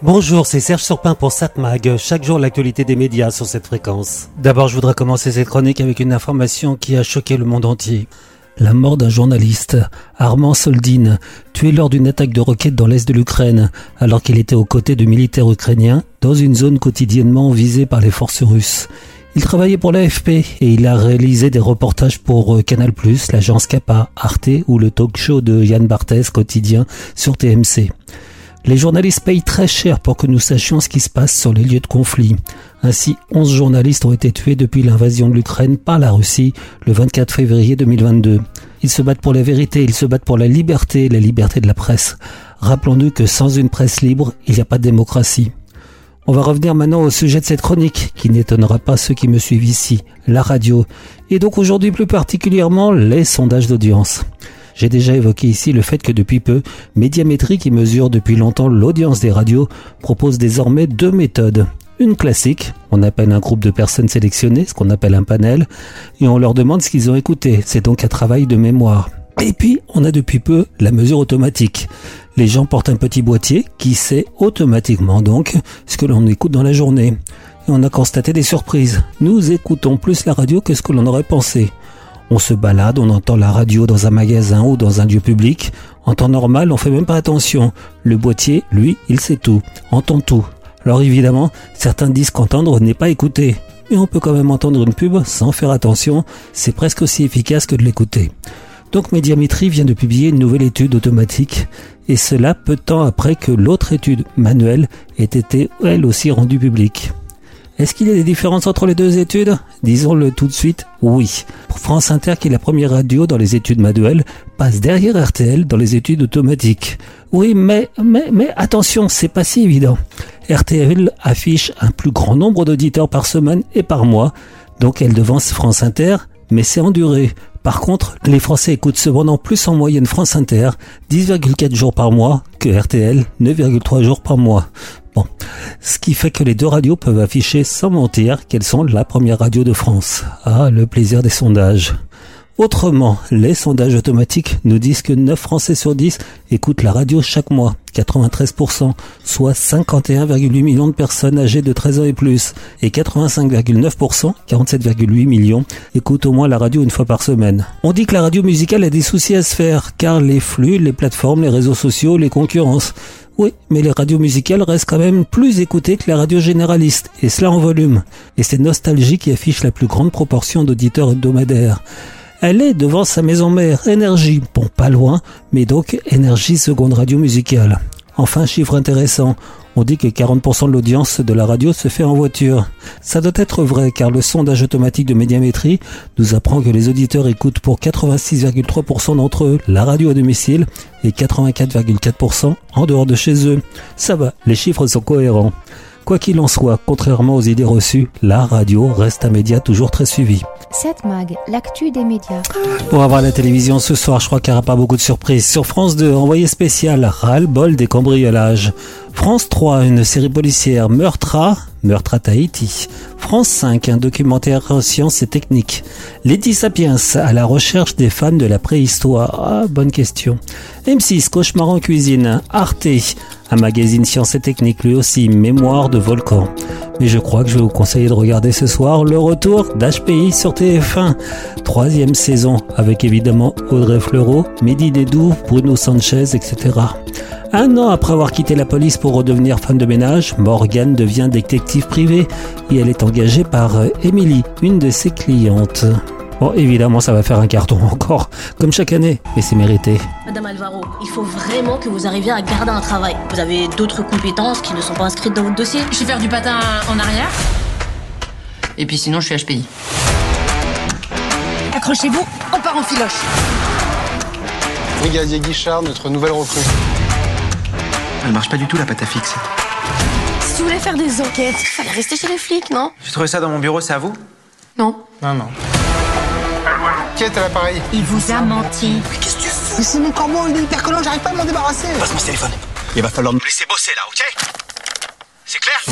Bonjour, c'est Serge Surpin pour SatMag. Chaque jour, l'actualité des médias sur cette fréquence. D'abord, je voudrais commencer cette chronique avec une information qui a choqué le monde entier. La mort d'un journaliste, Armand Soldin, tué lors d'une attaque de roquettes dans l'est de l'Ukraine, alors qu'il était aux côtés de militaires ukrainiens dans une zone quotidiennement visée par les forces russes. Il travaillait pour l'AFP et il a réalisé des reportages pour euh, Canal+, l'agence Kappa, Arte ou le talk show de Yann Barthès quotidien sur TMC. Les journalistes payent très cher pour que nous sachions ce qui se passe sur les lieux de conflit. Ainsi, 11 journalistes ont été tués depuis l'invasion de l'Ukraine par la Russie le 24 février 2022. Ils se battent pour la vérité, ils se battent pour la liberté, la liberté de la presse. Rappelons-nous que sans une presse libre, il n'y a pas de démocratie. On va revenir maintenant au sujet de cette chronique, qui n'étonnera pas ceux qui me suivent ici, la radio, et donc aujourd'hui plus particulièrement les sondages d'audience. J'ai déjà évoqué ici le fait que depuis peu, Médiamétrie, qui mesure depuis longtemps l'audience des radios, propose désormais deux méthodes. Une classique, on appelle un groupe de personnes sélectionnées, ce qu'on appelle un panel, et on leur demande ce qu'ils ont écouté. C'est donc un travail de mémoire. Et puis, on a depuis peu la mesure automatique. Les gens portent un petit boîtier qui sait automatiquement donc ce que l'on écoute dans la journée. Et on a constaté des surprises. Nous écoutons plus la radio que ce que l'on aurait pensé. On se balade, on entend la radio dans un magasin ou dans un lieu public. En temps normal, on fait même pas attention. Le boîtier, lui, il sait tout, entend tout. Alors évidemment, certains disent qu'entendre n'est pas écouter. Mais on peut quand même entendre une pub sans faire attention, c'est presque aussi efficace que de l'écouter. Donc Médiamétrie vient de publier une nouvelle étude automatique, et cela peu de temps après que l'autre étude manuelle ait été elle aussi rendue publique. Est-ce qu'il y a des différences entre les deux études? Disons-le tout de suite, oui. France Inter, qui est la première radio dans les études manuelles, passe derrière RTL dans les études automatiques. Oui, mais, mais, mais attention, c'est pas si évident. RTL affiche un plus grand nombre d'auditeurs par semaine et par mois, donc elle devance France Inter, mais c'est en durée. Par contre, les Français écoutent cependant plus en moyenne France Inter, 10,4 jours par mois, que RTL, 9,3 jours par mois. Bon, ce qui fait que les deux radios peuvent afficher sans mentir qu'elles sont la première radio de France. Ah, le plaisir des sondages. Autrement, les sondages automatiques nous disent que 9 Français sur 10 écoutent la radio chaque mois, 93%, soit 51,8 millions de personnes âgées de 13 ans et plus, et 85,9%, 47,8 millions, écoutent au moins la radio une fois par semaine. On dit que la radio musicale a des soucis à se faire, car les flux, les plateformes, les réseaux sociaux, les concurrences. Oui, mais les radios musicales restent quand même plus écoutées que les radios généralistes, et cela en volume. Et c'est Nostalgie qui affiche la plus grande proportion d'auditeurs hebdomadaires. Elle est devant sa maison mère, Énergie. Bon, pas loin, mais donc Énergie seconde radio musicale. Enfin, chiffre intéressant. On dit que 40% de l'audience de la radio se fait en voiture. Ça doit être vrai car le sondage automatique de médiamétrie nous apprend que les auditeurs écoutent pour 86,3% d'entre eux la radio à domicile et 84,4% en dehors de chez eux. Ça va, les chiffres sont cohérents. Quoi qu'il en soit, contrairement aux idées reçues, la radio reste un média toujours très suivi. 7 Mag, l'actu des médias. Pour avoir la télévision ce soir, je crois qu'il n'y aura pas beaucoup de surprises. Sur France 2, envoyé spécial, ras-le-bol des cambriolages. France 3, une série policière, Meurtre à, Meurtre à Tahiti. France 5, un documentaire sciences et techniques. Lady Sapiens, à la recherche des femmes de la préhistoire. Ah, bonne question. M6, Cauchemar en cuisine. Arte, un magazine sciences et techniques, lui aussi, Mémoire de volcan. Mais je crois que je vais vous conseiller de regarder ce soir le retour d'HPI sur TF1. Troisième saison, avec évidemment Audrey Fleurot, Mehdi Dédou, Bruno Sanchez, etc. Un an après avoir quitté la police pour redevenir femme de ménage, Morgane devient détective privée et elle est engagée par Emily, une de ses clientes. Bon, évidemment, ça va faire un carton encore, comme chaque année, mais c'est mérité. Madame Alvaro, il faut vraiment que vous arriviez à garder un travail. Vous avez d'autres compétences qui ne sont pas inscrites dans votre dossier. Je sais faire du patin en arrière. Et puis sinon, je suis HPI. Accrochez-vous, on part en filoche. Brigadier Guichard, notre nouvelle recrue. Elle marche pas du tout la pâte à fixe. Si tu voulais faire des enquêtes, fallait rester chez les flics, non? J'ai trouvé ça dans mon bureau, c'est à vous? Non. Non, non. Qui est à l'appareil Il vous a menti. Qu'est-ce que tu fous? Mais c'est mon corbeau, il est hyper collant, j'arrive pas à m'en débarrasser. Passe-moi ce téléphone. Il va falloir me laisser bosser là, ok? C'est clair?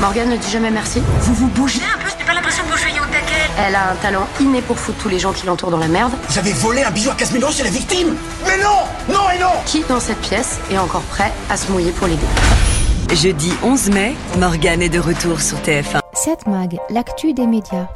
Morgane ne dit jamais merci. Vous vous bougez un peu, j'ai pas l'impression que vous jouiez au taquet. Elle a un talent inné pour foutre tous les gens qui l'entourent dans la merde. Vous avez volé un bijou à 15 000 euros chez la victime Mais non Non et non Qui, dans cette pièce, est encore prêt à se mouiller pour l'aider? Jeudi 11 mai, Morgane est de retour sur TF1. 7 Mag, l'actu des médias.